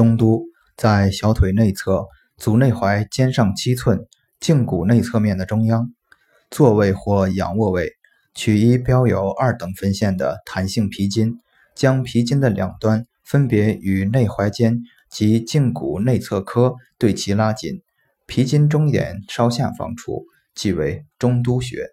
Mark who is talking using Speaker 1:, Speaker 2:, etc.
Speaker 1: 中都在小腿内侧，足内踝尖上七寸，胫骨内侧面的中央。坐位或仰卧位，取一标有二等分线的弹性皮筋，将皮筋的两端分别与内踝尖及胫骨内侧髁对齐拉紧，皮筋中点稍下方处即为中都穴。